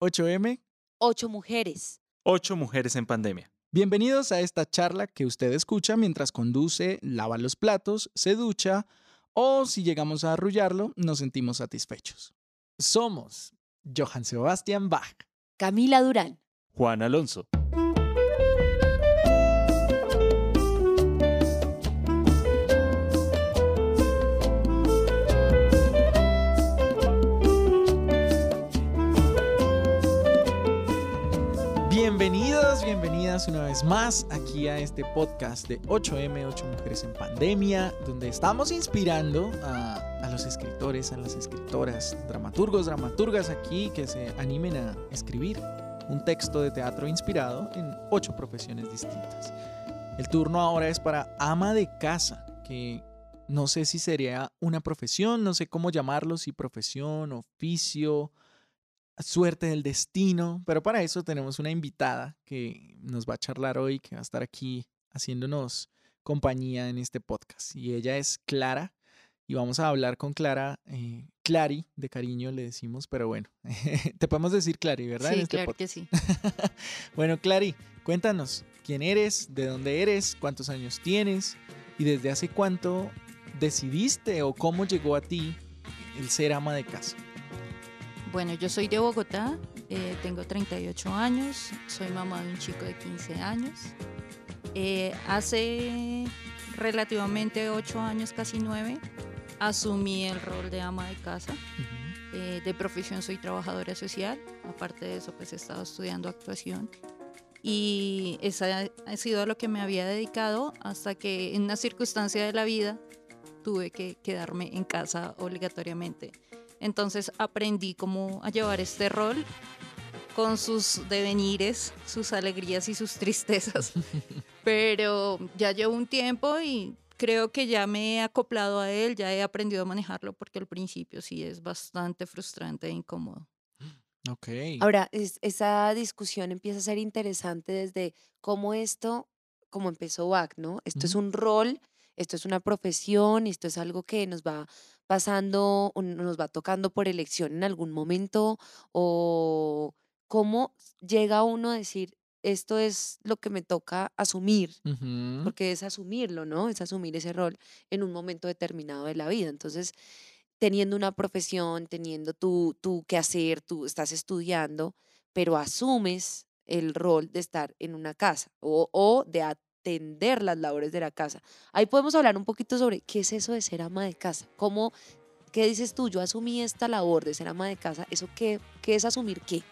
8M, Ocho mujeres. Ocho mujeres en pandemia. bienvenidos a esta charla que usted escucha mientras conduce, lava los platos, se ducha o si llegamos a arrullarlo, nos sentimos satisfechos. Somos Johann Sebastian Bach. Camila Durán. Juan Alonso. Una vez más aquí a este podcast de 8M, 8 Mujeres en Pandemia, donde estamos inspirando a, a los escritores, a las escritoras, dramaturgos, dramaturgas aquí que se animen a escribir un texto de teatro inspirado en ocho profesiones distintas. El turno ahora es para ama de casa, que no sé si sería una profesión, no sé cómo llamarlo, si profesión, oficio, suerte del destino, pero para eso tenemos una invitada que nos va a charlar hoy, que va a estar aquí haciéndonos compañía en este podcast. Y ella es Clara, y vamos a hablar con Clara, eh, Clary, de cariño le decimos, pero bueno, te podemos decir Clary, ¿verdad? Sí, este claro podcast. que sí. bueno, Clary, cuéntanos quién eres, de dónde eres, cuántos años tienes y desde hace cuánto decidiste o cómo llegó a ti el ser ama de casa. Bueno, yo soy de Bogotá, eh, tengo 38 años, soy mamá de un chico de 15 años. Eh, hace relativamente 8 años, casi 9, asumí el rol de ama de casa. Eh, de profesión soy trabajadora social, aparte de eso pues he estado estudiando actuación. Y esa ha sido a lo que me había dedicado hasta que en una circunstancia de la vida tuve que quedarme en casa obligatoriamente. Entonces aprendí cómo a llevar este rol con sus devenires, sus alegrías y sus tristezas. Pero ya llevo un tiempo y creo que ya me he acoplado a él, ya he aprendido a manejarlo porque al principio sí es bastante frustrante e incómodo. Ok. Ahora, es- esa discusión empieza a ser interesante desde cómo esto, como empezó Bach, ¿no? Esto es un rol, esto es una profesión, esto es algo que nos va pasando, o nos va tocando por elección en algún momento, o cómo llega uno a decir, esto es lo que me toca asumir, porque es asumirlo, ¿no? Es asumir ese rol en un momento determinado de la vida. Entonces, teniendo una profesión, teniendo tu, tu qué hacer, tú estás estudiando, pero asumes el rol de estar en una casa o, o de atender las labores de la casa. Ahí podemos hablar un poquito sobre qué es eso de ser ama de casa. ¿Cómo, qué dices tú? Yo asumí esta labor de ser ama de casa. ¿Eso qué, qué es asumir qué?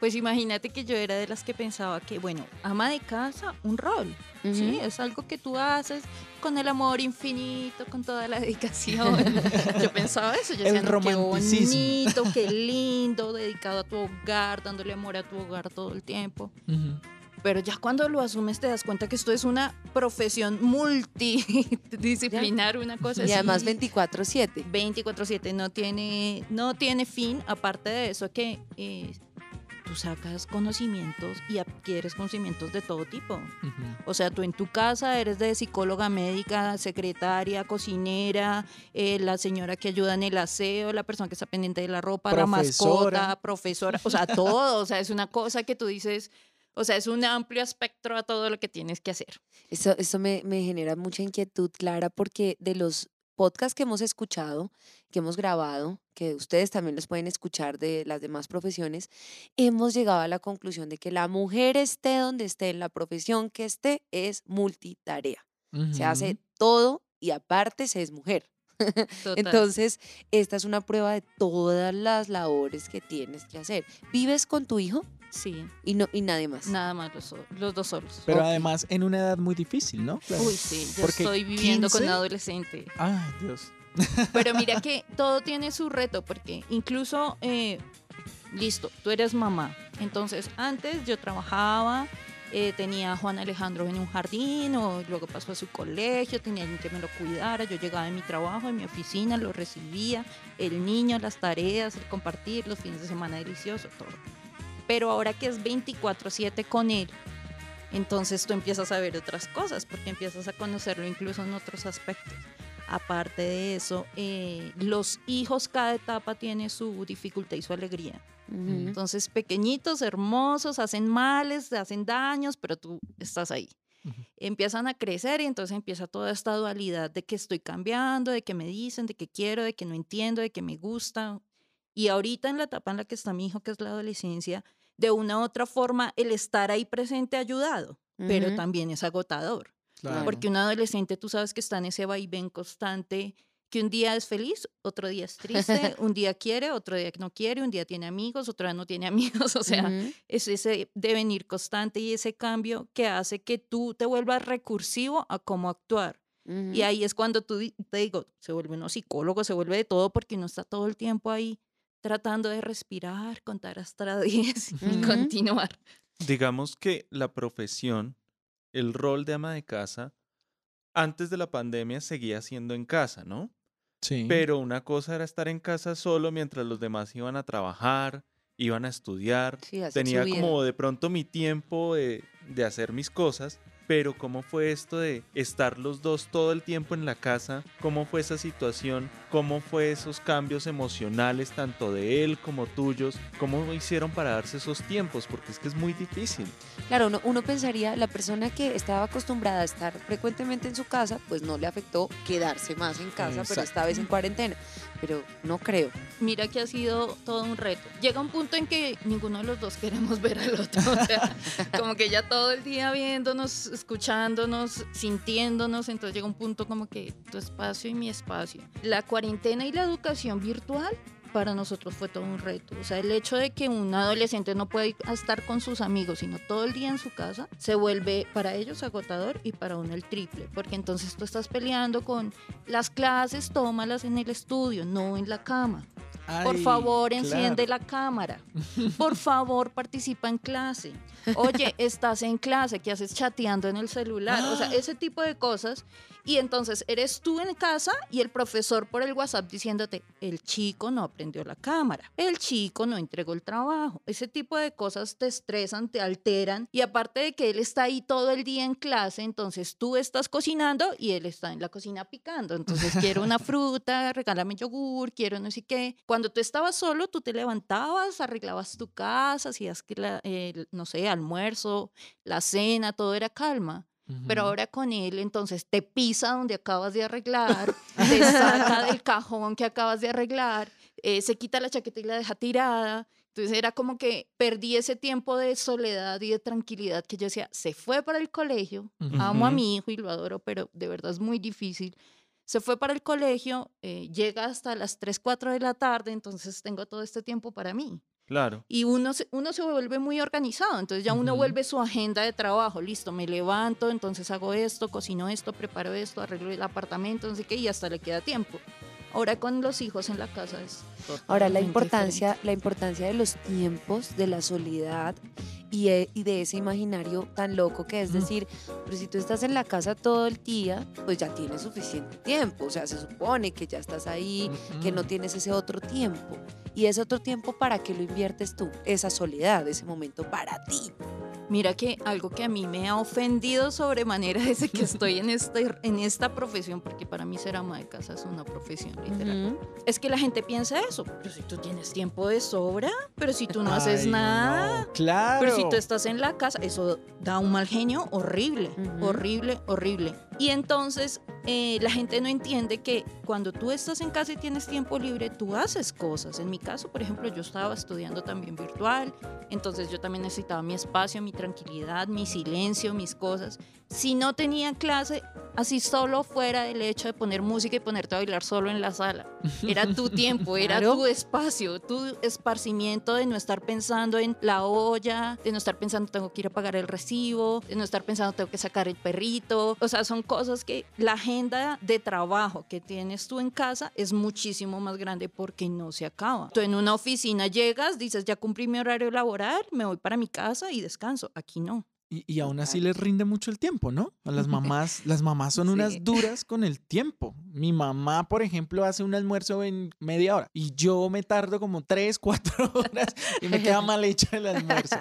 Pues imagínate que yo era de las que pensaba que, bueno, ama de casa, un rol. Sí, Ujú. es algo que tú haces con el amor infinito, con toda la dedicación. yo pensaba eso, yo El decía, qué bonito, qué lindo, dedicado a tu hogar, dándole amor a tu hogar todo el tiempo. Ujú. Pero ya cuando lo asumes te das cuenta que esto es una profesión multidisciplinar, una cosa Y además así. 24/7. 24/7 no tiene, no tiene fin, aparte de eso que eh, tú sacas conocimientos y adquieres conocimientos de todo tipo. O sea, tú en tu casa eres de psicóloga médica, secretaria, cocinera, eh, la señora que ayuda en el aseo, la persona que está pendiente de la ropa, la mascota, profesora, o sea, todo. O sea, es una cosa que tú dices, o sea, es un amplio espectro a todo lo que tienes que hacer. Eso, eso me, me genera mucha inquietud, Clara, porque de los podcasts que hemos escuchado, que hemos grabado, que ustedes también los pueden escuchar de las demás profesiones, hemos llegado a la conclusión de que la mujer esté donde esté, en la profesión que esté, es multitarea. Se hace todo y aparte se es mujer. Entonces, esta es una prueba de todas las labores que tienes que hacer. ¿Vives con tu hijo? Sí, Y, no, y nadie más. nada más los, los dos solos. Pero además en una edad muy difícil, ¿no? Claro. Uy, sí, yo Porque estoy viviendo con 15. un adolescente. Ay, Dios. Pero mira que todo tiene su reto, porque incluso, eh, listo, tú eres mamá. Entonces, antes yo trabajaba, eh, tenía a Juan Alejandro en un jardín, o luego pasó a su colegio, tenía alguien que me lo cuidara. Yo llegaba de mi trabajo, en mi oficina, lo recibía, el niño, las tareas, el compartir, los fines de semana delicioso, todo. Pero ahora que es 24/7 con él, entonces tú empiezas a ver otras cosas, porque empiezas a conocerlo incluso en otros aspectos. Aparte de eso, eh, los hijos, cada etapa tiene su dificultad y su alegría. Entonces, pequeñitos, hermosos, hacen males, hacen daños, pero tú estás ahí. Empiezan a crecer y entonces empieza toda esta dualidad de que estoy cambiando, de que me dicen, de que quiero, de que no entiendo, de que me gusta. Y ahorita en la etapa en la que está mi hijo, que es la adolescencia, de una u otra forma, el estar ahí presente ha ayudado, pero también es agotador. Claro. Porque un adolescente, tú sabes que está en ese vaivén constante, que un día es feliz, otro día es triste, un día quiere, otro día no quiere, un día tiene amigos, otro día no tiene amigos, o sea, Ujú. es ese devenir constante y ese cambio que hace que tú te vuelvas recursivo a cómo actuar. Y ahí es cuando tú, te digo, se vuelve uno psicólogo, se vuelve de todo porque uno está todo el tiempo ahí tratando de respirar, contar hasta 10 y continuar. Digamos que la profesión, el rol de ama de casa, antes de la pandemia seguía siendo en casa, ¿no? Sí. Pero una cosa era estar en casa solo mientras los demás iban a trabajar, iban a estudiar. Sí, Tenía como de pronto mi tiempo de, de hacer mis cosas. Pero ¿cómo fue esto de estar los dos todo el tiempo en la casa? ¿Cómo fue esa situación? ¿Cómo fue esos cambios emocionales tanto de él como tuyos? ¿Cómo hicieron para darse esos tiempos? Porque es que es muy difícil. Claro, uno, uno pensaría, la persona que estaba acostumbrada a estar frecuentemente en su casa, pues no le afectó quedarse más en casa, pero esta vez en cuarentena. Pero no creo. Mira que ha sido todo un reto. Llega un punto en que ninguno de los dos queremos ver al otro. O sea, como que ya todo el día viéndonos, escuchándonos, sintiéndonos. Entonces llega un punto como que tu espacio y mi espacio. La cuarentena y la educación virtual para nosotros fue todo un reto. O sea, el hecho de que un adolescente no puede estar con sus amigos, sino todo el día en su casa, se vuelve para ellos agotador y para uno el triple. Porque entonces tú estás peleando con las clases, tómalas en el estudio, no en la cama. Por favor, enciende claro. la cámara. Por favor, participa en clase. Oye, estás en clase, ¿qué haces chateando en el celular? O sea, ese tipo de cosas. Y entonces eres tú en casa y el profesor por el WhatsApp diciéndote, el chico no aprendió la cámara, el chico no entregó el trabajo. Ese tipo de cosas te estresan, te alteran. Y aparte de que él está ahí todo el día en clase, entonces tú estás cocinando y él está en la cocina picando. Entonces quiero una fruta, regálame yogur, quiero no sé qué. Cuando tú estabas solo, tú te levantabas, arreglabas tu casa, hacías que la- no sé, almuerzo, la cena, todo era calma. Pero Ujú. ahora con él, entonces te pisa donde acabas de arreglar, te saca del cajón que acabas de arreglar, eh, se quita la chaqueta y la deja tirada. Entonces era como que perdí ese tiempo de soledad y de tranquilidad que yo decía, se fue para el colegio, amo a mi hijo y lo adoro, pero de verdad es muy difícil. Se fue para el colegio, eh, llega hasta las 3, 4 de la tarde, entonces tengo todo este tiempo para mí. Claro. Y uno se, uno se vuelve muy organizado, entonces ya uno Ujú. vuelve su agenda de trabajo, listo, me levanto, entonces hago esto, cocino esto, preparo esto, arreglo el apartamento, no sé qué, y hasta le queda tiempo. Ahora con los hijos en la casa es Ahora, la importancia, la importancia de los tiempos, de la soledad y, y de ese imaginario tan loco que es decir, pero si tú estás en la casa todo el día, pues ya tienes suficiente tiempo. O sea, se supone que ya estás ahí, que no tienes ese otro tiempo. Y ese otro tiempo, ¿para qué lo inviertes tú? Esa soledad, ese momento para ti. Mira que algo que a mí me ha ofendido sobremanera desde que estoy en, este, en esta profesión, porque para mí ser ama de casa es una profesión literal, Ujú. es que la gente piensa eso, pero si tú tienes tiempo de sobra, pero si tú no haces nada, no, Claro. Pero si tú estás en la casa, eso da un mal genio horrible, horrible, horrible. Y entonces eh, la gente no entiende que cuando tú estás en casa y tienes tiempo libre, tú haces cosas. En mi caso, por ejemplo, yo estaba estudiando también virtual, entonces yo también necesitaba mi espacio, mi tranquilidad, mi silencio, mis cosas. Si no tenía clase, así solo fuera del hecho de poner música y ponerte a bailar solo en la sala. Era tu tiempo, era Claro. tu espacio, tu esparcimiento de no estar pensando en la olla, de no estar pensando tengo que ir a pagar el recibo, de no estar pensando tengo que sacar el perrito. O sea, son cosas que la agenda de trabajo que tienes tú en casa es muchísimo más grande porque no se acaba. Tú en una oficina llegas, dices ya cumplí mi horario laboral, me voy para mi casa y descanso. Aquí no. Y, y aún así les rinde mucho el tiempo, ¿no? A las mamás, las mamás son unas duras con el tiempo. Mi mamá, por ejemplo, hace un almuerzo en media hora y yo me tardo como tres, cuatro horas y me queda mal hecha el almuerzo.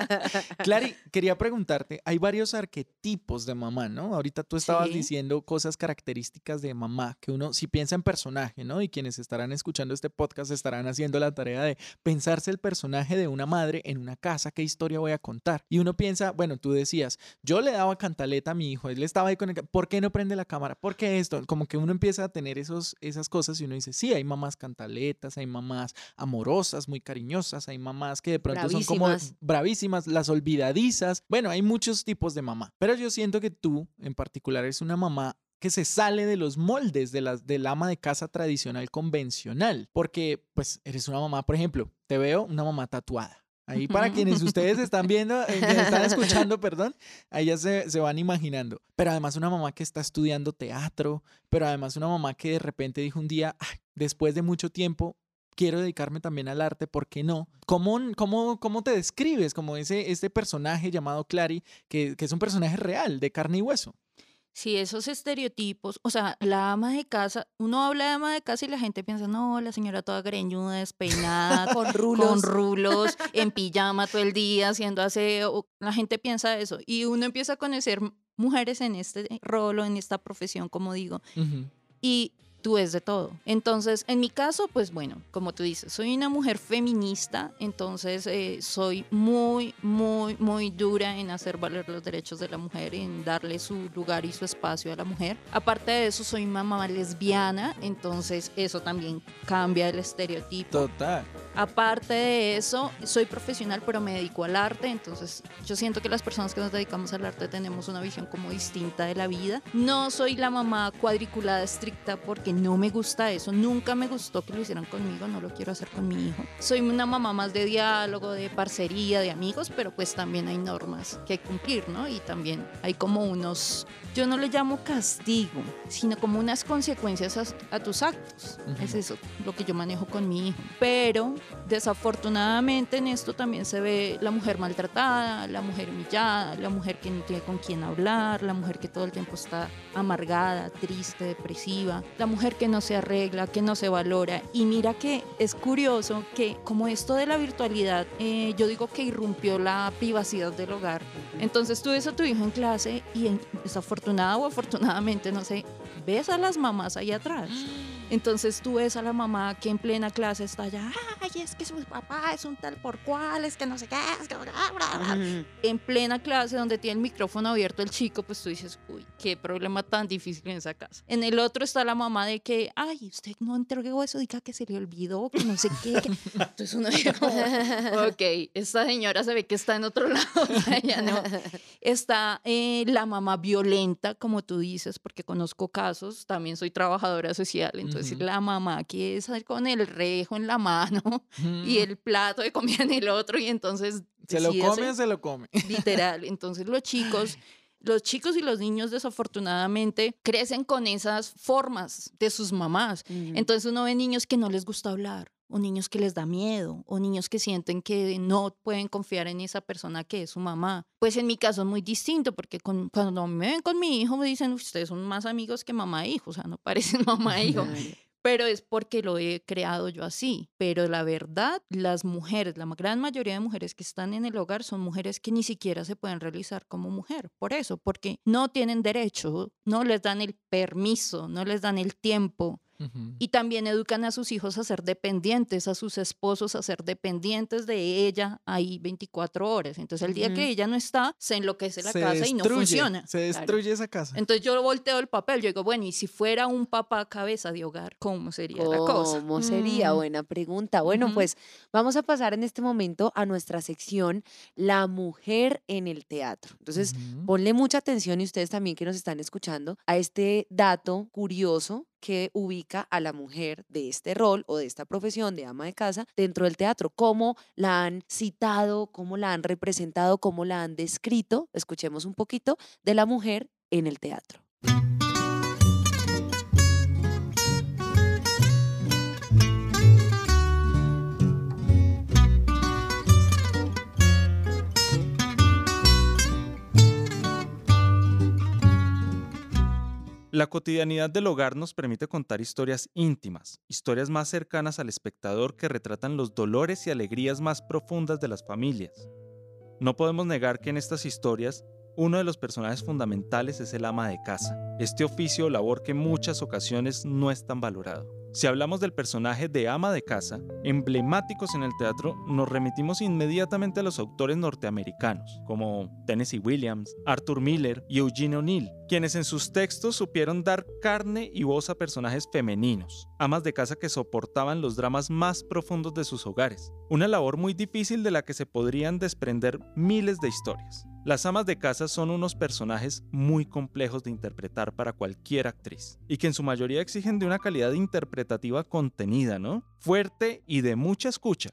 Clary, quería preguntarte, hay varios arquetipos de mamá, ¿no? Ahorita tú estabas Sí. diciendo cosas características de mamá, que uno si piensa en personaje, ¿no? Y quienes estarán escuchando este podcast estarán haciendo la tarea de pensarse el personaje de una madre en una casa, qué historia voy a contar. Y uno piensa, bueno, tú decías, yo le daba cantaleta a mi hijo, él estaba ahí con el... ¿Por qué no prende la cámara? ¿Por qué esto? Como que uno empieza a tener esos, esas cosas y uno dice, sí, hay mamás cantaletas, hay mamás amorosas, muy cariñosas, hay mamás que de pronto son como Bravísimas. las olvidadizas. Bueno, hay muchos tipos de mamá, pero yo siento que tú en particular eres una mamá que se sale de los moldes de las del ama de casa tradicional convencional, porque pues eres una mamá, por ejemplo, te veo una mamá tatuada. Ahí para quienes ustedes están viendo, eh, quienes están escuchando, perdón, ahí ya se, se van imaginando. Pero además una mamá que está estudiando teatro, pero además una mamá que de repente dijo un día, "Ay, después de mucho tiempo, quiero dedicarme también al arte, ¿por qué no? ¿Cómo, cómo, cómo te describes como ese, este personaje llamado Clary, que, que es un personaje real, de carne y hueso? Sí, esos estereotipos, o sea, la ama de casa, uno habla de ama de casa y la gente piensa, no, la señora toda greñuda, despeinada, Con rulos. con rulos, en pijama todo el día, haciendo aseo. La gente piensa eso. Y uno empieza a conocer mujeres en este rol o en esta profesión, como digo, y tú es de todo. Entonces, en mi caso, pues bueno, como tú dices, soy una mujer feminista, entonces eh, soy muy, muy, muy dura en hacer valer los derechos de la mujer, en darle su lugar y su espacio a la mujer. Aparte de eso, soy mamá lesbiana, entonces eso también cambia el estereotipo. Total. Aparte de eso, soy profesional, pero me dedico al arte, entonces yo siento que las personas que nos dedicamos al arte tenemos una visión como distinta de la vida. No soy la mamá cuadriculada estricta porque no me gusta eso, nunca me gustó que lo hicieran conmigo, no lo quiero hacer con mi hijo. Soy una mamá más de diálogo, de parcería, de amigos, pero pues también hay normas que hay que cumplir, ¿no? Y también hay como unos, yo no le llamo castigo, sino como unas consecuencias a, a tus actos. Es eso lo que yo manejo con mi hijo. Pero desafortunadamente en esto también se ve la mujer maltratada, la mujer humillada, la mujer que no tiene con quién hablar, la mujer que todo el tiempo está amargada, triste, depresiva, la mujer que no se arregla, que no se valora. Y mira que es curioso que como esto de la virtualidad, eh, yo digo que irrumpió la privacidad del hogar. Entonces tú ves a tu hijo en clase y en- desafortunada o afortunadamente, no sé, ves a las mamás ahí atrás. Entonces tú ves a la mamá que en plena clase está allá, ay, es que su papá es un tal por cual, es que no sé qué, es que... bla, bla, bla". En plena clase donde tiene el micrófono abierto el chico, pues tú dices, uy, qué problema tan difícil en esa casa. En el otro está la mamá de que, ay, usted no entregó eso, diga que se le olvidó, que no sé qué. que-". Entonces uno dice, ok, esta señora se ve que está en otro lado, o sea, ella no. Está eh, la mamá violenta, como tú dices, porque conozco casos, también soy trabajadora social, entonces Ujú. la mamá quiere salir con el rejo en la mano y el plato de comida en el otro y entonces... ¿Se lo come o se lo come? literal. Entonces los chicos, los chicos y los niños desafortunadamente crecen con esas formas de sus mamás. Entonces uno ve niños que no les gusta hablar, o niños que les da miedo, o niños que sienten que no pueden confiar en esa persona que es su mamá. Pues en mi caso es muy distinto, porque con- cuando me ven con mi hijo me dicen, ustedes son más amigos que mamá e hijo, o sea, no parecen mamá e hijo. Pero es porque lo he creado yo así. Pero la verdad, las mujeres, la gran mayoría de mujeres que están en el hogar son mujeres que ni siquiera se pueden realizar como mujer. Por eso, porque no tienen derecho, no les dan el permiso, no les dan el tiempo. Y también educan a sus hijos a ser dependientes, a sus esposos a ser dependientes de ella ahí 24 horas. Entonces el día que ella no está, se enloquece la Se casa y no funciona. Se destruye esa casa. Entonces yo volteo el papel, yo digo, bueno, y si fuera un papá cabeza de hogar, ¿cómo sería la cosa? ¿Cómo sería? Mm. Buena pregunta. Bueno, pues vamos a pasar en este momento a nuestra sección La mujer en el teatro. Entonces, ponle mucha atención y ustedes también que nos están escuchando a este dato curioso que ubica a la mujer de este rol o de esta profesión de ama de casa dentro del teatro. ¿Cómo la han citado, cómo la han representado, cómo la han descrito? Escuchemos un poquito de la mujer en el teatro. La cotidianidad del hogar nos permite contar historias íntimas, historias más cercanas al espectador que retratan los dolores y alegrías más profundas de las familias. No podemos negar que en estas historias uno de los personajes fundamentales es el ama de casa, este oficio o labor que en muchas ocasiones no es tan valorado. Si hablamos del personaje de ama de casa, emblemáticos en el teatro, nos remitimos inmediatamente a los autores norteamericanos, como Tennessee Williams, Arthur Miller y Eugene O'Neill, quienes en sus textos supieron dar carne y voz a personajes femeninos, amas de casa que soportaban los dramas más profundos de sus hogares, una labor muy difícil de la que se podrían desprender miles de historias. Las amas de casa son unos personajes muy complejos de interpretar para cualquier actriz y que en su mayoría exigen de una calidad interpretativa contenida, ¿no? Fuerte y de mucha escucha.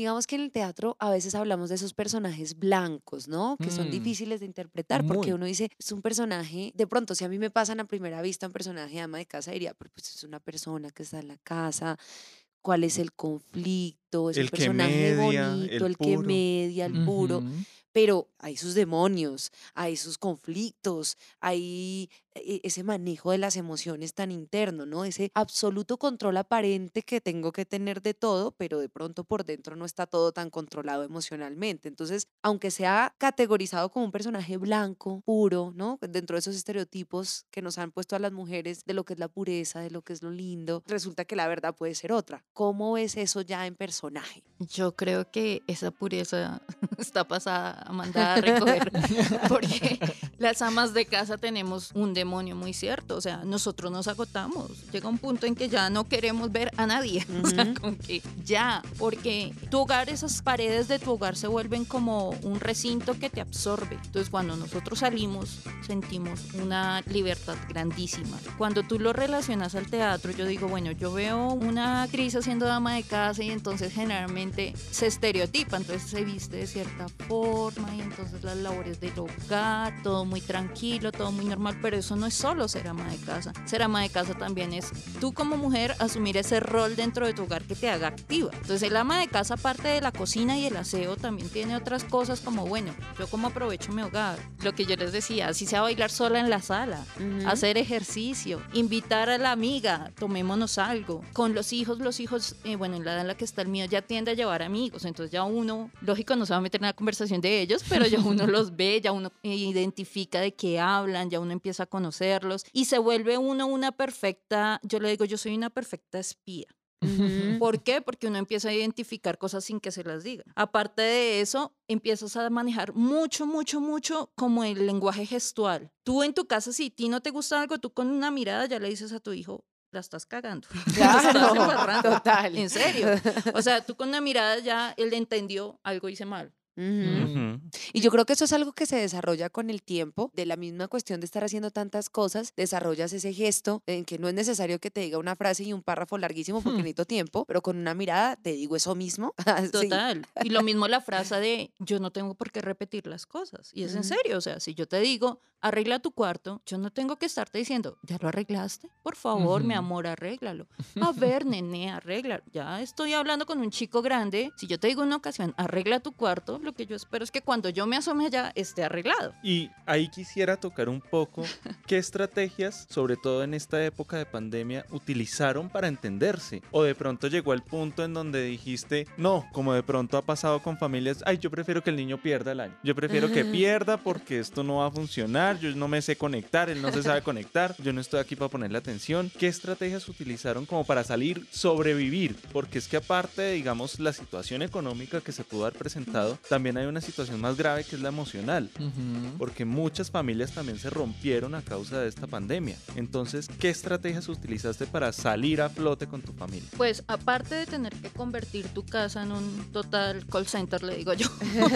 Digamos que en el teatro a veces hablamos de esos personajes blancos, ¿no? Que son Mm, difíciles de interpretar muy. porque uno dice, es un personaje, de pronto si a mí me pasan a primera vista un personaje de ama de casa, diría, pero pues es una persona que está en la casa, ¿cuál es el conflicto? Es El un personaje media, bonito, el el, que media, el puro, pero hay sus demonios, hay sus conflictos, hay e- ese manejo de las emociones tan interno, ¿no? Ese absoluto control aparente que tengo que tener de todo, pero de pronto por dentro no está todo tan controlado emocionalmente. Entonces, aunque sea categorizado como un personaje blanco, puro, ¿no? Dentro de esos estereotipos que nos han puesto a las mujeres de lo que es la pureza, de lo que es lo lindo, resulta que la verdad puede ser otra. ¿Cómo es eso ya en Yo creo que esa pureza está pasada a mandar a recoger, porque las amas de casa tenemos un demonio muy cierto, o sea, nosotros nos agotamos, llega un punto en que ya no queremos ver a nadie, o sea, como que ya, porque tu hogar, esas paredes de tu hogar se vuelven como un recinto que te absorbe, entonces cuando nosotros salimos sentimos una libertad grandísima. Cuando tú lo relacionas al teatro, yo digo, bueno, yo veo una actriz haciendo dama de casa y entonces generalmente se estereotipa, entonces se viste de cierta forma y entonces las labores del hogar, todo muy tranquilo, todo muy normal, pero eso no es solo ser ama de casa. Ser ama de casa también es tú como mujer asumir ese rol dentro de tu hogar que te haga activa. Entonces el ama de casa, aparte de la cocina y el aseo, también tiene otras cosas como, bueno, yo como aprovecho mi hogar, lo que yo les decía, así sea bailar sola en la sala, Ujú. hacer ejercicio, invitar a la amiga, tomémonos algo. Con los hijos, los hijos, eh, bueno, en la edad en la que está el mío, ya tiende a llevar amigos, entonces ya uno, lógico, no se va a meter en la conversación de ellos, pero ya uno los ve, ya uno eh, identifica de qué hablan, ya uno empieza a conocerlos y se vuelve uno una perfecta, yo le digo, yo soy una perfecta espía. ¿Por qué? Porque uno empieza a identificar cosas sin que se las diga. Aparte de eso, empiezas a manejar mucho, mucho, mucho como el lenguaje gestual. Tú en tu casa, si a ti no te gusta algo, tú con una mirada ya le dices a tu hijo, la estás cagando. La estás Claro, embarrando". total. En serio. O sea, tú con una mirada ya él entendió algo hice mal. Y yo creo que eso es algo que se desarrolla con el tiempo, de la misma cuestión de estar haciendo tantas cosas, desarrollas ese gesto en que no es necesario que te diga una frase y un párrafo larguísimo porque necesito tiempo, pero con una mirada te digo eso mismo. Sí. Total. Y lo mismo la frase de yo no tengo por qué repetir las cosas. Y es en serio. O sea, si yo te digo, arregla tu cuarto, yo no tengo que estarte diciendo, ¿ya lo arreglaste? Por favor, mi amor, arréglalo. A ver, nene, arréglalo. Ya estoy hablando con un chico grande. Si yo te digo en una ocasión, arregla tu cuarto, lo que yo espero es que cuando yo me asome allá esté arreglado. Y ahí quisiera tocar un poco qué estrategias, sobre todo en esta época de pandemia, utilizaron para entenderse. O de pronto llegó el punto en donde dijiste, no, como de pronto ha pasado con familias, ay, yo prefiero que el niño pierda el año. Yo prefiero que Ajá. pierda porque esto no va a funcionar, yo no me sé conectar, él no se sabe conectar, yo no estoy aquí para ponerle atención. ¿Qué estrategias utilizaron como para salir, sobrevivir? Porque es que aparte de, digamos, la situación económica que se pudo haber presentado, también hay una situación más grave que es la emocional Ujú. porque muchas familias también se rompieron a causa de esta pandemia. Entonces, ¿qué estrategias utilizaste para salir a flote con tu familia? Pues aparte de tener que convertir tu casa en un total call center, le digo yo,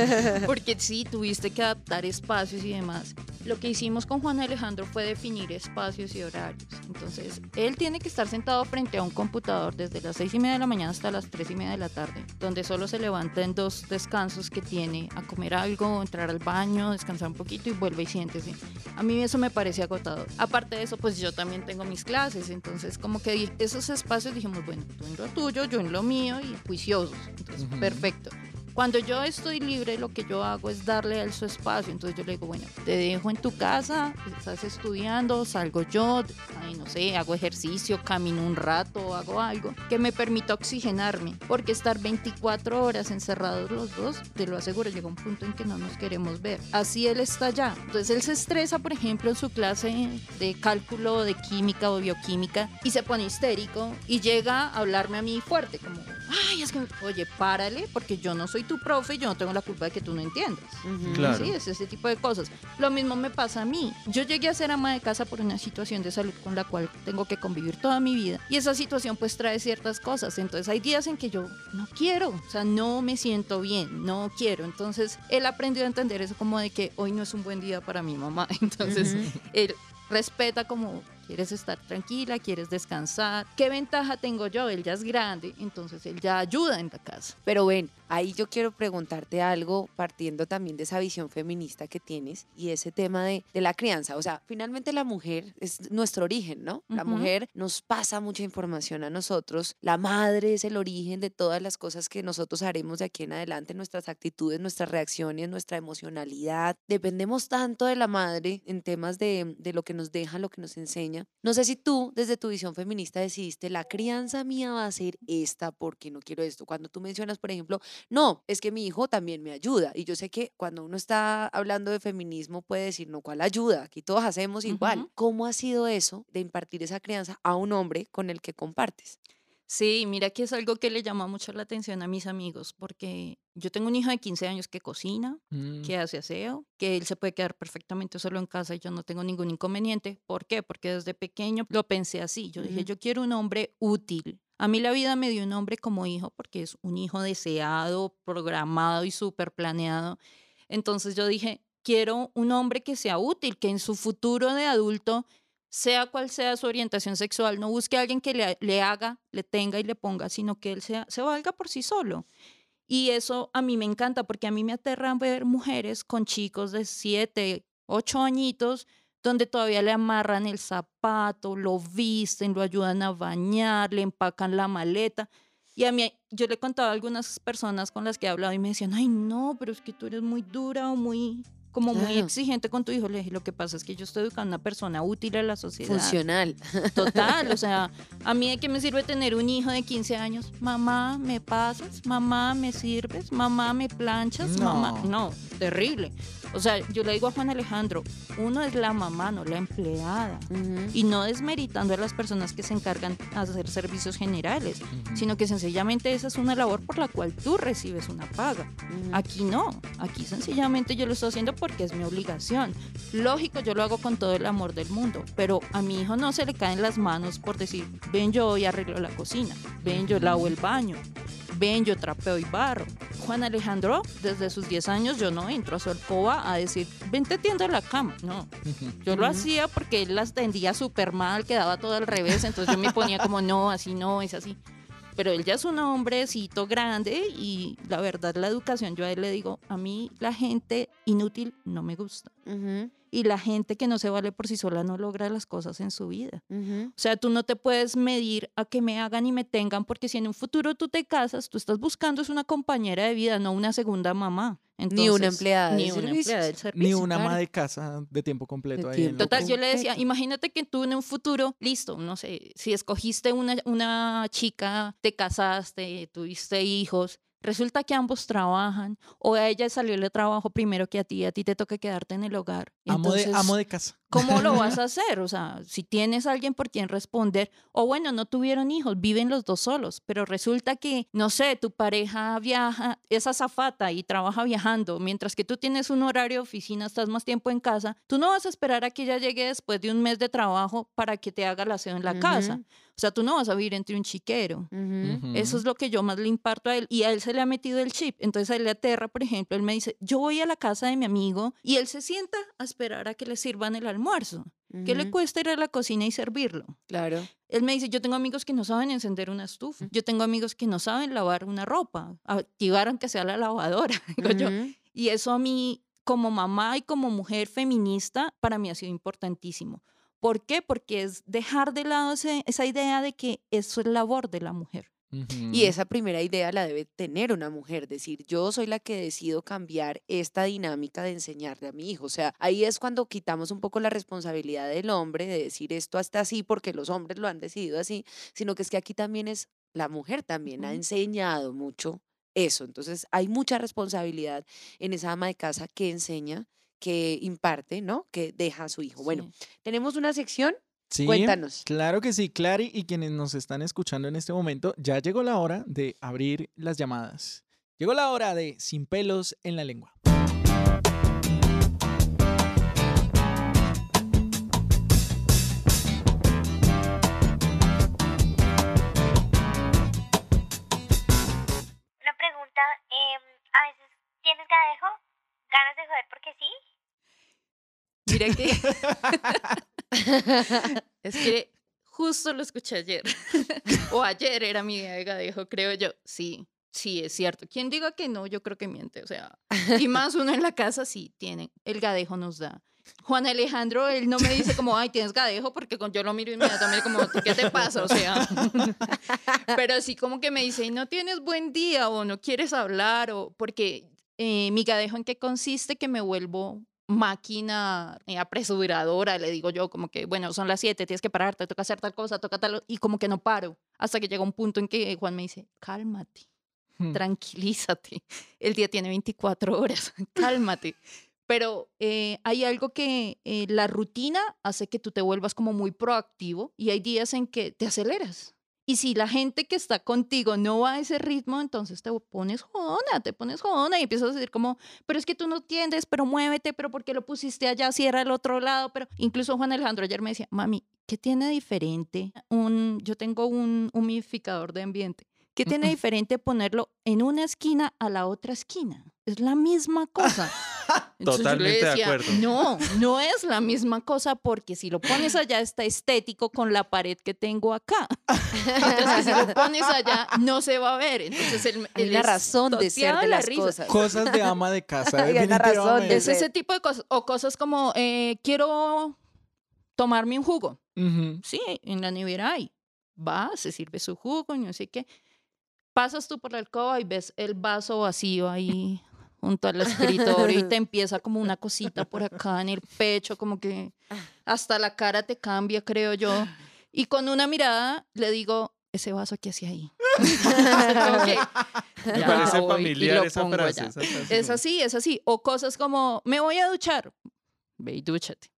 porque sí, tuviste que adaptar espacios y demás. Lo que hicimos con Juan Alejandro fue definir espacios y horarios. Entonces, él tiene que estar sentado frente a un computador desde las seis y media de la mañana hasta las tres y media de la tarde, donde solo se levanta en dos descansos que tiene a comer algo, entrar al baño, descansar un poquito y vuelve y siéntese. A mí eso me parece agotador. Aparte de eso, pues yo también tengo mis clases, entonces como que esos espacios dijimos, bueno, tú en lo tuyo, yo en lo mío y juiciosos. Entonces, perfecto. Cuando yo estoy libre, lo que yo hago es darle a él su espacio. Entonces yo le digo, bueno, te dejo en tu casa, estás estudiando, salgo yo, ay, no sé, hago ejercicio, camino un rato, hago algo que me permita oxigenarme. Porque estar 24 horas encerrados los dos, te lo aseguro, llega un punto en que no nos queremos ver. Así él está allá. Entonces él se estresa, por ejemplo, en su clase de cálculo, de química o bioquímica y se pone histérico y llega a hablarme a mí fuerte, como, ay, es que, oye, párale, porque yo no soy tu profe y yo no tengo la culpa de que tú no entiendas. Ujú. Claro. Sí, es ese tipo de cosas. Lo mismo me pasa a mí. Yo llegué a ser ama de casa por una situación de salud con la cual tengo que convivir toda mi vida. Y esa situación pues trae ciertas cosas. Entonces hay días en que yo no quiero, o sea, no me siento bien, no quiero. Entonces él aprendió a entender eso como de que hoy no es un buen día para mi mamá. Entonces Ujú. él respeta como quieres estar tranquila, quieres descansar. ¿Qué ventaja tengo yo? Él ya es grande, entonces él ya ayuda en la casa. Pero ven, ahí yo quiero preguntarte algo partiendo también de esa visión feminista que tienes y ese tema de, de la crianza. O sea, finalmente la mujer es nuestro origen, ¿no? La Ujú. mujer nos pasa mucha información a nosotros. La madre es el origen de todas las cosas que nosotros haremos de aquí en adelante, nuestras actitudes, nuestras reacciones, nuestra emocionalidad. Dependemos tanto de la madre en temas de, de lo que nos deja, lo que nos enseña. No sé si tú, desde tu visión feminista, decidiste, la crianza mía va a ser esta porque no quiero esto. Cuando tú mencionas, por ejemplo, no, es que mi hijo también me ayuda. Y yo sé que cuando uno está hablando de feminismo puede decir, no, ¿cuál ayuda? Aquí todos hacemos igual. ¿Cómo ha sido eso de impartir esa crianza a un hombre con el que compartes? Sí, mira que es algo que le llama mucho la atención a mis amigos, porque yo tengo un hijo de 15 años que cocina, Mm, que hace aseo, que él se puede quedar perfectamente solo en casa y yo no tengo ningún inconveniente. ¿Por qué? Porque desde pequeño lo pensé así. Yo dije, yo quiero un hombre útil. A mí la vida me dio un hombre como hijo porque es un hijo deseado, programado y súper planeado. Entonces yo dije, quiero un hombre que sea útil, que en su futuro de adulto, sea cual sea su orientación sexual, no busque a alguien que le, le haga, le tenga y le ponga, sino que él sea, se valga por sí solo. Y eso a mí me encanta porque a mí me aterra ver mujeres con chicos de 7, 8 añitos donde todavía le amarran el zapato, lo visten, lo ayudan a bañar, le empacan la maleta. Y a mí, yo le contaba a algunas personas con las que he hablado y me decían, ay, no, pero es que tú eres muy dura o muy, como muy exigente con tu hijo. Le dije, lo que pasa es que yo estoy educando a una persona útil a la sociedad. Funcional. Total, o sea, a mí de qué me sirve tener un hijo de 15 años. Mamá, ¿me pasas? Mamá, ¿me sirves? Mamá, ¿me planchas? Mamá, No. no, terrible. O sea, yo le digo a Juan Alejandro, uno es la mamá, no la empleada. Y no desmeritando a las personas que se encargan de hacer servicios generales, sino que sencillamente esa es una labor por la cual tú recibes una paga. Aquí no, aquí sencillamente yo lo estoy haciendo porque es mi obligación. Lógico, yo lo hago con todo el amor del mundo, pero a mi hijo no se le caen las manos por decir, ven yo hoy arreglo la cocina, ven yo lavo el baño, ven yo trapeo y barro. Juan Alejandro, desde sus 10 años yo no entro a su alcoba a decir, ven te tiendo la cama, no. Yo lo hacía porque él las tendía súper mal, quedaba todo al revés, entonces yo me ponía como, no, así no, es así. Pero él ya es un hombrecito grande y la verdad la educación, yo a él le digo, a mí la gente inútil no me gusta. Y la gente que no se vale por sí sola no logra las cosas en su vida. O sea, tú no te puedes medir a que me hagan y me tengan, porque si en un futuro tú te casas, tú estás buscando es una compañera de vida, no una segunda mamá. Ni una empleada de ni una empleada del servicio. Ni una ama claro. de casa de tiempo completo De ahí en tiempo Total, yo le decía, imagínate que tú en un futuro, listo, no sé, si escogiste una, una chica, te casaste, tuviste hijos, resulta que ambos trabajan, o a ella salió el trabajo primero que a ti, a ti te toca quedarte en el hogar. Amo de, Entonces, amo de casa. ¿Cómo lo vas a hacer? O sea, si tienes alguien por quien responder, o bueno, no tuvieron hijos, viven los dos solos, pero resulta que, no sé, tu pareja viaja, es azafata y trabaja viajando, mientras que tú tienes un horario de oficina, estás más tiempo en casa, tú no vas a esperar a que ella llegue después de un mes de trabajo para que te haga el aseo en la casa. O sea, tú no vas a vivir entre un chiquero. Ujú. Eso es lo que yo más le imparto a él. Y a él se le ha metido el chip. Entonces a él le aterra, por ejemplo, él me dice, yo voy a la casa de mi amigo y él se sienta a esperar a que le sirvan el almuerzo. ¿Qué le cuesta ir a la cocina y servirlo? Claro. Él me dice, yo tengo amigos que no saben encender una estufa. Yo tengo amigos que no saben lavar una ropa. Activar aunque sea la lavadora. digo yo. Y eso a mí, como mamá y como mujer feminista, para mí ha sido importantísimo. ¿Por qué? Porque es dejar de lado ese- esa idea de que eso es labor de la mujer. Y esa primera idea la debe tener una mujer, decir, yo soy la que decido cambiar esta dinámica de enseñarle a mi hijo. O sea, ahí es cuando quitamos un poco la responsabilidad del hombre de decir esto hasta así porque los hombres lo han decidido así, sino que es que aquí también es, la mujer también ha enseñado mucho eso. Entonces, hay mucha responsabilidad en esa ama de casa que enseña, que imparte, ¿no? Que deja a su hijo. Bueno, tenemos una sección, Sí, cuéntanos. Claro que sí, Clary, y quienes nos están escuchando en este momento, ya llegó la hora de abrir las llamadas. Llegó la hora de Sin pelos en la lengua. Mira que es que justo lo escuché ayer. o ayer era mi día de gadejo, creo yo. Sí, sí, es cierto. Quien diga que no, yo creo que miente. O sea, y más uno en la casa sí tiene. El gadejo nos da. Juan Alejandro, él no me dice como, ay, tienes gadejo, porque yo lo miro inmediatamente como, ¿qué te pasa? O sea, pero sí como que me dice, no tienes buen día o no quieres hablar, o porque eh, mi gadejo en qué consiste que me vuelvo máquina eh, apresuradora, le digo yo, como que, bueno, son las 7, tienes que pararte, toca hacer tal cosa, toca tal, y como que no paro, hasta que llega un punto en que Juan me dice, cálmate, Hmm. tranquilízate, el día tiene 24 horas, cálmate. Pero eh, hay algo que eh, la rutina hace que tú te vuelvas como muy proactivo y hay días en que te aceleras. Y si la gente que está contigo no va a ese ritmo, entonces te pones jodona, te pones jodona y empiezas a decir como, pero es que tú no entiendes, pero muévete, pero ¿por qué lo pusiste allá? Cierra el otro lado, pero incluso Juan Alejandro ayer me decía, mami, ¿qué tiene diferente? Un, yo tengo un humidificador de ambiente. ¿Qué tiene diferente ponerlo en una esquina a la otra esquina? Es la misma cosa. Entonces yo le Totalmente de acuerdo. No, no es la misma cosa porque si lo pones allá está estético con la pared que tengo acá. Entonces si lo pones allá no se va a ver. Entonces él, él es razón de ser de la las risa. cosas. Cosas de ama de casa, Hay una razón de. Es ese tipo de cosas. O cosas como, eh, quiero tomarme un jugo. Sí, en la nevera hay. Va, se sirve su jugo y no sé qué. Pasas tú por la alcoba y ves el vaso vacío ahí junto al escritorio y te empieza como una cosita por acá en el pecho, como que hasta la cara te cambia, creo yo. Y con una mirada le digo, ese vaso que hacía ahí. Me ya parece familiar esa frase. esa frase Es así, es así. O cosas como, me voy a duchar. Ve y dúchate.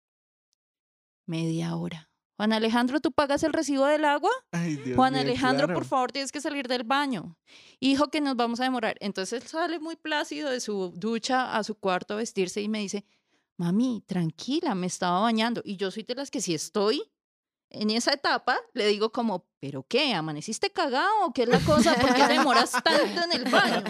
Media hora. Juan Alejandro, ¿tú pagas el recibo del agua? Ay, Dios Juan mío, Alejandro, claro. por favor, tienes que salir del baño. Hijo, que nos vamos a demorar. Entonces él sale muy plácido de su ducha a su cuarto a vestirse y me dice, mami, tranquila, me estaba bañando. Y yo soy de las que si estoy en esa etapa, le digo como, ¿pero qué? ¿Amaneciste cagado qué es la cosa? ¿Por qué te demoras tanto en el baño?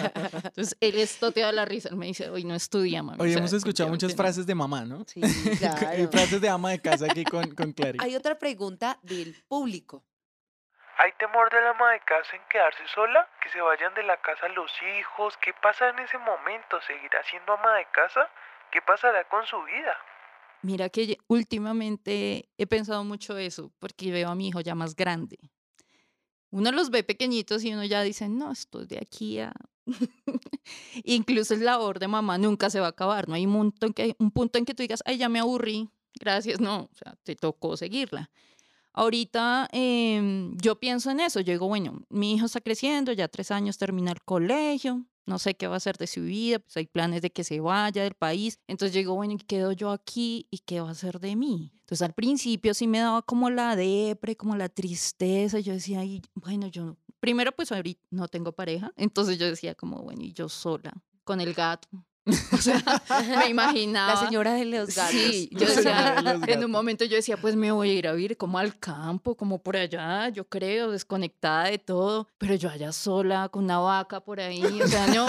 Entonces él es toteado de la risa. Él me dice, hoy no estudia, mami. Hoy O sea, hemos escuchado muchas efectivamente no". frases de mamá, ¿no? Sí, claro. frases de ama de casa aquí con, con Clary. Hay otra pregunta del público. ¿Hay temor del ama de casa en quedarse sola? ¿Que se vayan de la casa los hijos? ¿Qué pasa en ese momento? ¿Seguirá siendo ama de casa? ¿Qué pasará con su vida? Mira que últimamente he pensado mucho eso, porque veo a mi hijo ya más grande. Uno los ve pequeñitos y uno ya dice, no, estoy de aquí a... Incluso el labor de mamá nunca se va a acabar, no hay un punto en que tú digas, ay, ya me aburrí, gracias, no, o sea, te tocó seguirla. Ahorita em, yo pienso en eso, yo digo, bueno, mi hijo está creciendo, ya tres años termina el colegio, no sé qué va a hacer de su vida, pues hay planes de que se vaya del país. Entonces yo digo, bueno, ¿y quedo yo aquí? ¿Y qué va a hacer de mí? Entonces al principio sí me daba como la depre, como la tristeza. Yo decía, "Ay, bueno, yo, primero pues ahorita no tengo pareja. Entonces yo decía como, bueno, y yo sola, con el gato. O sea, me imaginaba. La señora de los gatos. Sí, yo decía, de en un momento yo decía, pues me voy a ir a vivir como al campo, como por allá, yo creo, desconectada de todo, pero yo allá sola, con una vaca por ahí, o sea, no,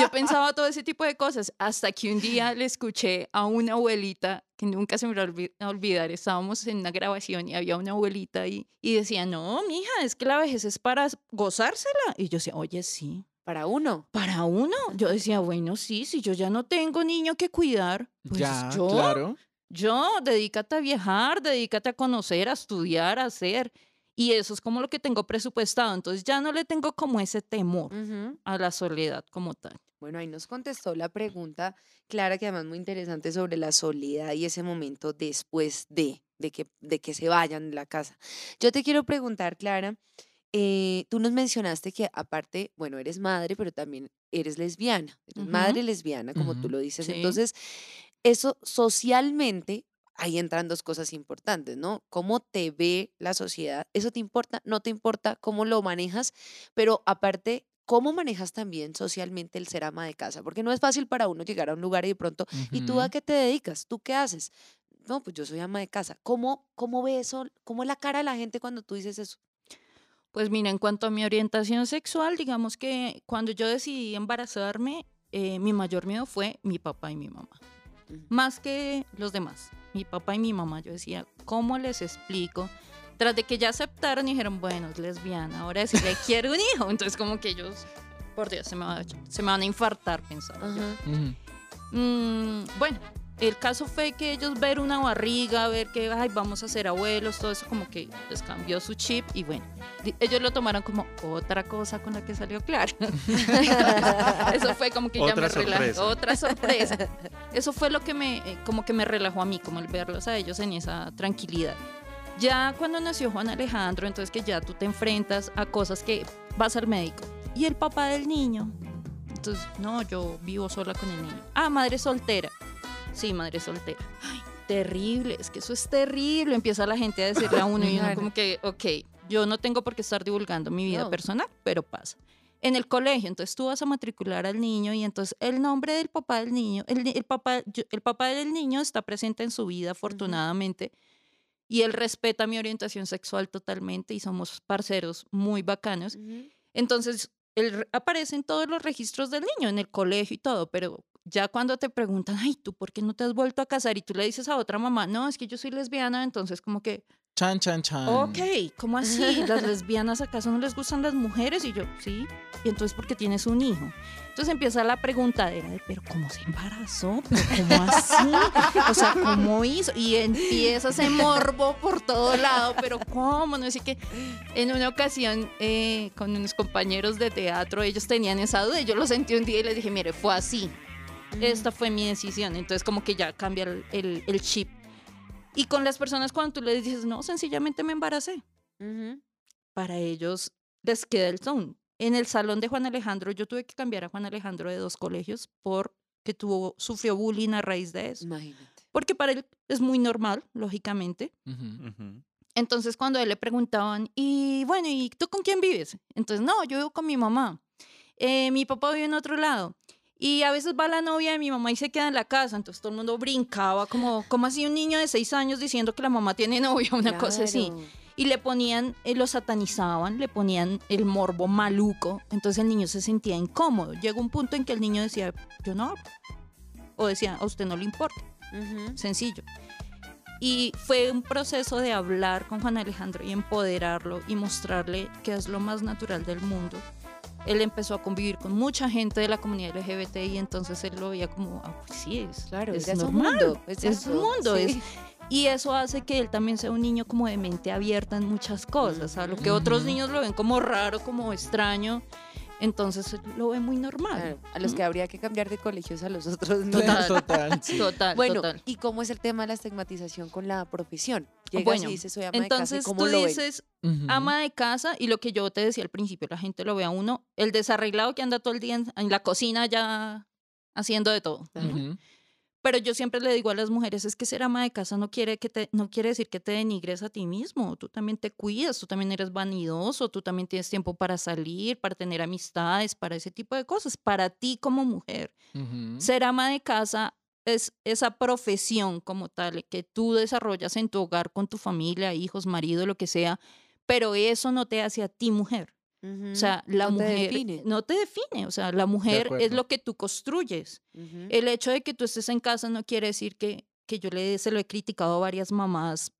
yo pensaba todo ese tipo de cosas, hasta que un día le escuché a una abuelita, que nunca se me va a olvidar, estábamos en una grabación y había una abuelita ahí, y decía, no, mija, es que la vejez es para gozársela, y yo decía, oye, sí, Para uno. para uno. Yo decía, bueno, sí, si yo ya no tengo niño que cuidar, pues ya, yo, claro. yo, dedícate a viajar, dedícate a conocer, a estudiar, a hacer. Y eso es como lo que tengo presupuestado. Entonces ya no le tengo como ese temor a la soledad como tal. Bueno, ahí nos contestó la pregunta Clara, que además muy interesante sobre la soledad y ese momento después de, de que, de que se vayan de la casa. Yo te quiero preguntar, Clara, eh, tú nos mencionaste que aparte, bueno, eres madre, pero también eres lesbiana, eres madre lesbiana, como tú lo dices. Sí. Entonces, eso socialmente, ahí entran dos cosas importantes, ¿no? ¿Cómo te ve la sociedad? ¿Eso te importa? ¿No te importa? ¿Cómo lo manejas? Pero aparte, ¿cómo manejas también socialmente el ser ama de casa? Porque no es fácil para uno llegar a un lugar y de pronto, ¿y tú a qué te dedicas? ¿Tú qué haces? No, pues yo soy ama de casa. ¿Cómo, cómo ve eso? ¿Cómo es la cara de la gente cuando tú dices eso? Pues mira, en cuanto a mi orientación sexual, digamos que cuando yo decidí embarazarme, eh, mi mayor miedo fue mi papá y mi mamá. Más que los demás. Mi papá y mi mamá, yo decía, ¿cómo les explico? Tras de que ya aceptaron y dijeron, bueno, es lesbiana, ahora sí le quiero un hijo. Entonces como que ellos, por Dios, se me, va- se me van a infartar pensaba yo. Mm, bueno, el caso fue que ellos ver una barriga, ver que ay, vamos a ser abuelos, todo eso como que les cambió su chip y bueno, ellos lo tomaron como otra cosa con la que salió claro. eso fue como que ya Otra me relajó, sorpresa. otra sorpresa. Eso fue lo que me eh, como que me relajó a mí, como el verlos a ellos en esa tranquilidad. Ya cuando nació Juan Alejandro, entonces que ya tú te enfrentas a cosas que vas al médico y el papá del niño entonces, no, yo vivo sola con el niño. Ah, madre soltera. Sí, madre soltera. Ay, terrible, es que eso es terrible. Empieza la gente a decirle a uno y uno como que, ok, yo no tengo por qué estar divulgando mi vida No. personal, pero pasa. En el colegio, entonces tú vas a matricular al niño y entonces el nombre del papá del niño, el, papá, yo- el papá del niño está presente en su vida afortunadamente y él respeta mi orientación sexual totalmente y somos parceros muy bacanos. Entonces, él re- aparece en todos los registros del niño, en el colegio y todo, pero ya cuando te preguntan, ay, ¿tú por qué no te has vuelto a casar? Y tú le dices a otra mamá, no, es que yo soy lesbiana, entonces como que, Chan, chan, chan. ok, ¿cómo así? ¿Las lesbianas acaso no les gustan las mujeres? Y yo, sí, y entonces porque tienes un hijo. Entonces empieza la preguntadera de, pero ¿cómo se embarazó? ¿Pero cómo así? O sea, ¿cómo hizo? Y empieza ese morbo por todo lado, pero ¿cómo? No sé que en una ocasión eh, con unos compañeros de teatro, ellos tenían esa duda y yo lo sentí un día y les dije, mire, fue así. Esta fue mi decisión. Entonces como que ya cambia el, el- el chip. Y con las personas cuando tú les dices, no, sencillamente me embaracé. Ujú. Para ellos les queda el son. En el salón de Juan Alejandro, yo tuve que cambiar a Juan Alejandro de dos colegios porque tuvo, sufrió bullying a raíz de eso. Imagínate. Porque para él es muy normal, lógicamente. Ujú. Ujú. Entonces cuando a él le preguntaban, y bueno, ¿y tú con quién vives? Entonces, no, yo vivo con mi mamá. Eh, mi papá vive en otro lado. Y a veces va la novia de mi mamá y se queda en la casa. Entonces todo el mundo brincaba, como, como así un niño de seis años diciendo que la mamá tiene novia, una cosa así. Claro. Y le ponían, eh, lo satanizaban, le ponían el morbo maluco. Entonces el niño se sentía incómodo. Llegó un punto en que el niño decía, yo no hablo. O decía, a usted no le importa Ujú. sencillo. Y fue un proceso de hablar con Juan Alejandro y empoderarlo y mostrarle que es lo más natural del mundo. Él empezó a convivir con mucha gente de la comunidad LGBT y entonces él lo veía como, ah, pues sí, es, Claro, es es normal. mundo. es exacto, un mundo. sí. es- y eso hace que él también sea un niño como de mente abierta en muchas cosas, a lo que otros niños lo ven como raro, como extraño. Entonces lo ve muy normal. Claro, a los que habría que cambiar de colegios a los otros no. Total. Total, sí. Total, Bueno, total. ¿y cómo es el tema de la estigmatización con la profesión? Llegas Bueno, y dices, soy ama de casa, ¿y Entonces ¿cómo tú lo dices, ama de casa y lo que yo te decía al principio, la gente lo ve a uno, el desarreglado que anda todo el día en, en la cocina ya haciendo de todo. Ajá. Ujú. Pero yo siempre le digo a las mujeres, es que ser ama de casa no quiere, que te, no quiere decir que te denigres a ti mismo, tú también te cuidas, tú también eres vanidoso, tú también tienes tiempo para salir, para tener amistades, para ese tipo de cosas, para ti como mujer. Ser ama de casa es esa profesión como tal que tú desarrollas en tu hogar con tu familia, hijos, marido, lo que sea, pero eso no te hace a ti mujer. O sea, la No te mujer define. no te define, o sea, la mujer es lo que tú construyes. El hecho de que tú estés en casa no quiere decir que, que yo le, se lo he criticado a varias mamás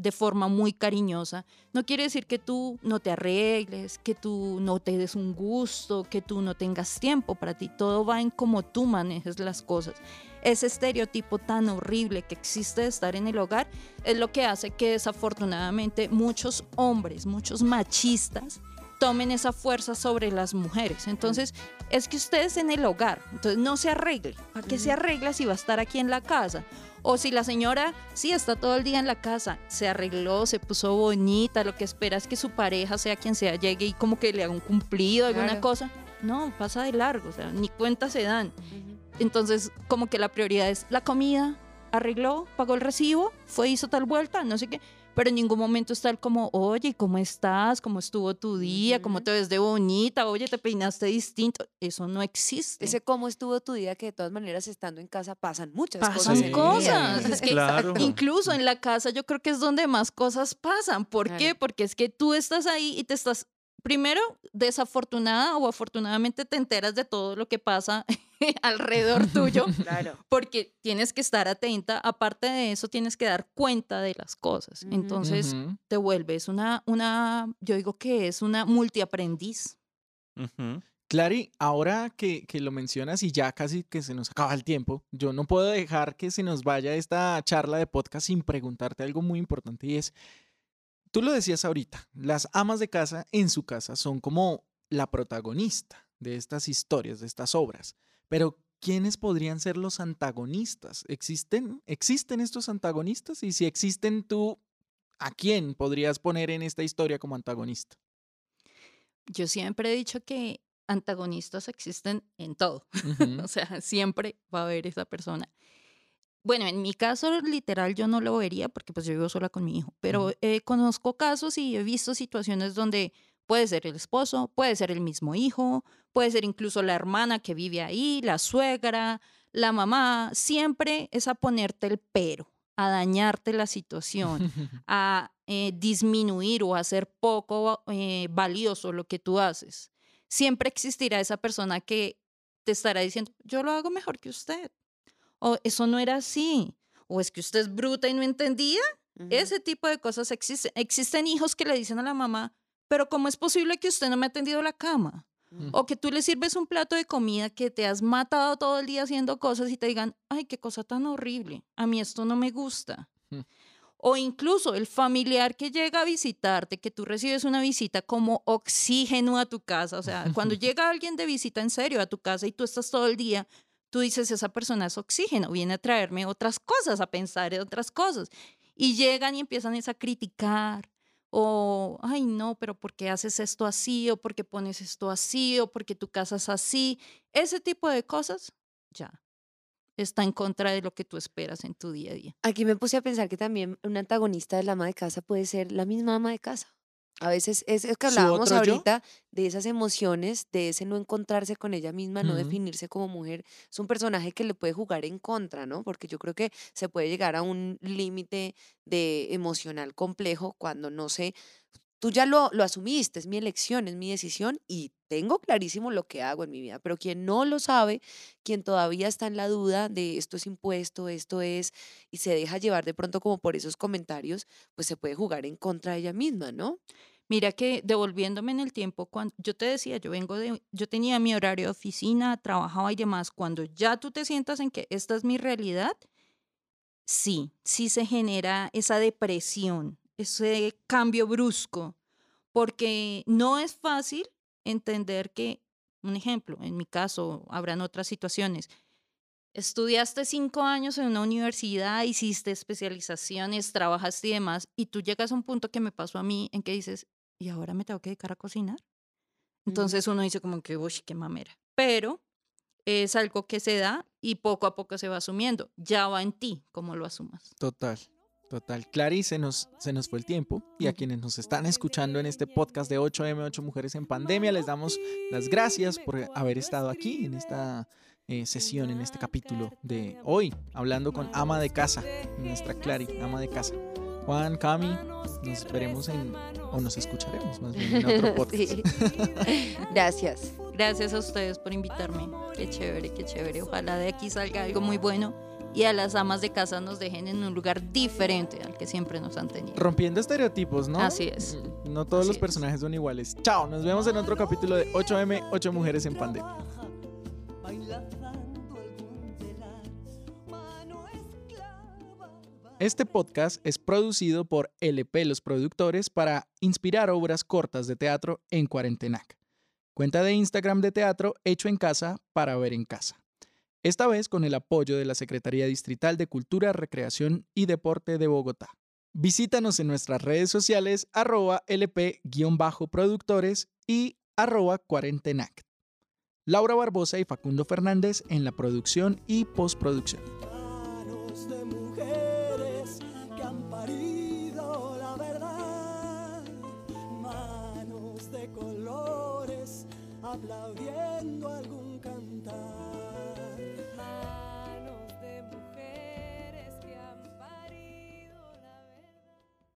de forma muy cariñosa. No quiere decir que tú no te arregles, que tú no te des un gusto, que tú no tengas tiempo para ti. Todo va en cómo tú manejes las cosas. Ese estereotipo tan horrible que existe de estar en el hogar es lo que hace que desafortunadamente muchos hombres, muchos machistas, tomen esa fuerza sobre las mujeres. Entonces, es que ustedes en el hogar, entonces no se arregle. ¿Para qué se arregla si va a estar aquí en la casa? O si la señora sí está todo el día en la casa, se arregló, se puso bonita, lo que espera es que su pareja, sea quien sea, llegue y como que le haga un cumplido, alguna Claro. cosa. No, pasa de largo, o sea, ni cuenta se dan. Entonces, como que la prioridad es la comida, arregló, pagó el recibo, fue, hizo tal vuelta, no sé qué. Pero en ningún momento está el como, oye, ¿cómo estás? ¿Cómo estuvo tu día? ¿Cómo te ves de bonita? Oye, te peinaste distinto. Eso no existe. Ese cómo estuvo tu día, que de todas maneras estando en casa pasan muchas Pasan cosas. día. cosas. Es que Claro. Incluso en la casa yo creo que es donde más cosas pasan. ¿Por qué? Porque es que tú estás ahí y te estás, primero, desafortunada o afortunadamente te enteras de todo lo que pasa alrededor tuyo, Claro. porque tienes que estar atenta. Aparte de eso, tienes que dar cuenta de las cosas. Entonces, te vuelves una, una, yo digo que es una multiaprendiz. Ujú. Clary, ahora que, que lo mencionas y ya casi que se nos acaba el tiempo, yo no puedo dejar que se nos vaya esta charla de podcast sin preguntarte algo muy importante y es, tú lo decías ahorita, las amas de casa en su casa son como la protagonista de estas historias, de estas obras, pero ¿quiénes podrían ser los antagonistas? ¿Existen, ¿Existen estos antagonistas? Y si existen tú, ¿a quién podrías poner en esta historia como antagonista? Yo siempre he dicho que antagonistas existen en todo. O sea, siempre va a haber esa persona. Bueno, en mi caso literal yo no lo vería porque pues yo vivo sola con mi hijo, pero eh, conozco casos y he visto situaciones donde puede ser el esposo, puede ser el mismo hijo, puede ser incluso la hermana que vive ahí, la suegra, la mamá, siempre es a ponerte el pero, a dañarte la situación, a eh, disminuir o hacer poco eh, valioso lo que tú haces. Siempre existirá esa persona que te estará diciendo, yo lo hago mejor que usted. O eso no era así. O es que usted es bruta y no entendía. Ese tipo de cosas existen. Existen hijos que le dicen a la mamá, pero ¿cómo es posible que usted no me ha tendido la cama? Ujú. O que tú le sirves un plato de comida que te has matado todo el día haciendo cosas y te digan, ay, qué cosa tan horrible, a mí esto no me gusta. Mm. O incluso el familiar que llega a visitarte, que tú recibes una visita como oxígeno a tu casa. O sea, cuando llega alguien de visita en serio a tu casa y tú estás todo el día, tú dices, esa persona es oxígeno, viene a traerme otras cosas, a pensar en otras cosas. Y llegan y empiezan a criticar. O, ay, no, pero ¿por qué haces esto así? O ¿por qué pones esto así? O ¿por qué tu casa es así? Ese tipo de cosas, ya, está en contra de lo que tú esperas en tu día a día. Aquí me puse a pensar que también un antagonista del ama de casa puede ser la misma ama de casa. A veces es, es que ¿Su hablábamos yo? ahorita de esas emociones, de ese no encontrarse con ella misma, no definirse como mujer. Es un personaje que le puede jugar en contra, ¿no? Porque yo creo que se puede llegar a un límite de emocional complejo cuando no sé, tú ya lo, lo asumiste, es mi elección, es mi decisión y tengo clarísimo lo que hago en mi vida, pero quien no lo sabe, quien todavía está en la duda de esto es impuesto, esto es, y se deja llevar de pronto como por esos comentarios, pues se puede jugar en contra de ella misma, ¿no? Mira que devolviéndome en el tiempo, cuando yo te decía, yo vengo de, yo tenía mi horario de oficina, trabajaba y demás. Cuando ya tú te sientas en que esta es mi realidad, sí, sí se genera esa depresión, ese cambio brusco, porque no es fácil entender que, un ejemplo, en mi caso, habrán otras situaciones. Estudiaste cinco años en una universidad, hiciste especializaciones, trabajaste y demás, y tú llegas a un punto que me pasó a mí en que dices, ¿y ahora me tengo que dedicar a cocinar? Entonces uno dice como que, uy, qué mamera. Pero es algo que se da y poco a poco se va asumiendo. Ya va en ti cómo lo asumas. Total, total. Clary, se nos, se nos fue el tiempo y a quienes nos están escuchando en este podcast de 8M, 8 Mujeres en Pandemia, les damos las gracias por haber estado aquí en esta eh, sesión, en este capítulo de hoy, hablando con ama de casa, nuestra Clary, ama de casa. Juan, Cami, nos veremos en, o nos escucharemos más bien en otro podcast. Sí. Gracias. Gracias a ustedes por invitarme. Qué chévere, qué chévere. Ojalá de aquí salga algo muy bueno y a las amas de casa nos dejen en un lugar diferente al que siempre nos han tenido. Rompiendo estereotipos, ¿no? Así es. No todos Así los es. personajes son iguales. Chao, nos vemos en otro capítulo de 8M, 8 mujeres en pandemia. Este podcast es producido por LP Los Productores para inspirar obras cortas de teatro en Cuarentenac. Cuenta de Instagram de teatro hecho en casa para ver en casa. Esta vez con el apoyo de la Secretaría Distrital de Cultura, Recreación y Deporte de Bogotá. Visítanos en nuestras redes sociales arroba lp-productores y arroba cuarentenac. Laura Barbosa y Facundo Fernández en la producción y postproducción. manos de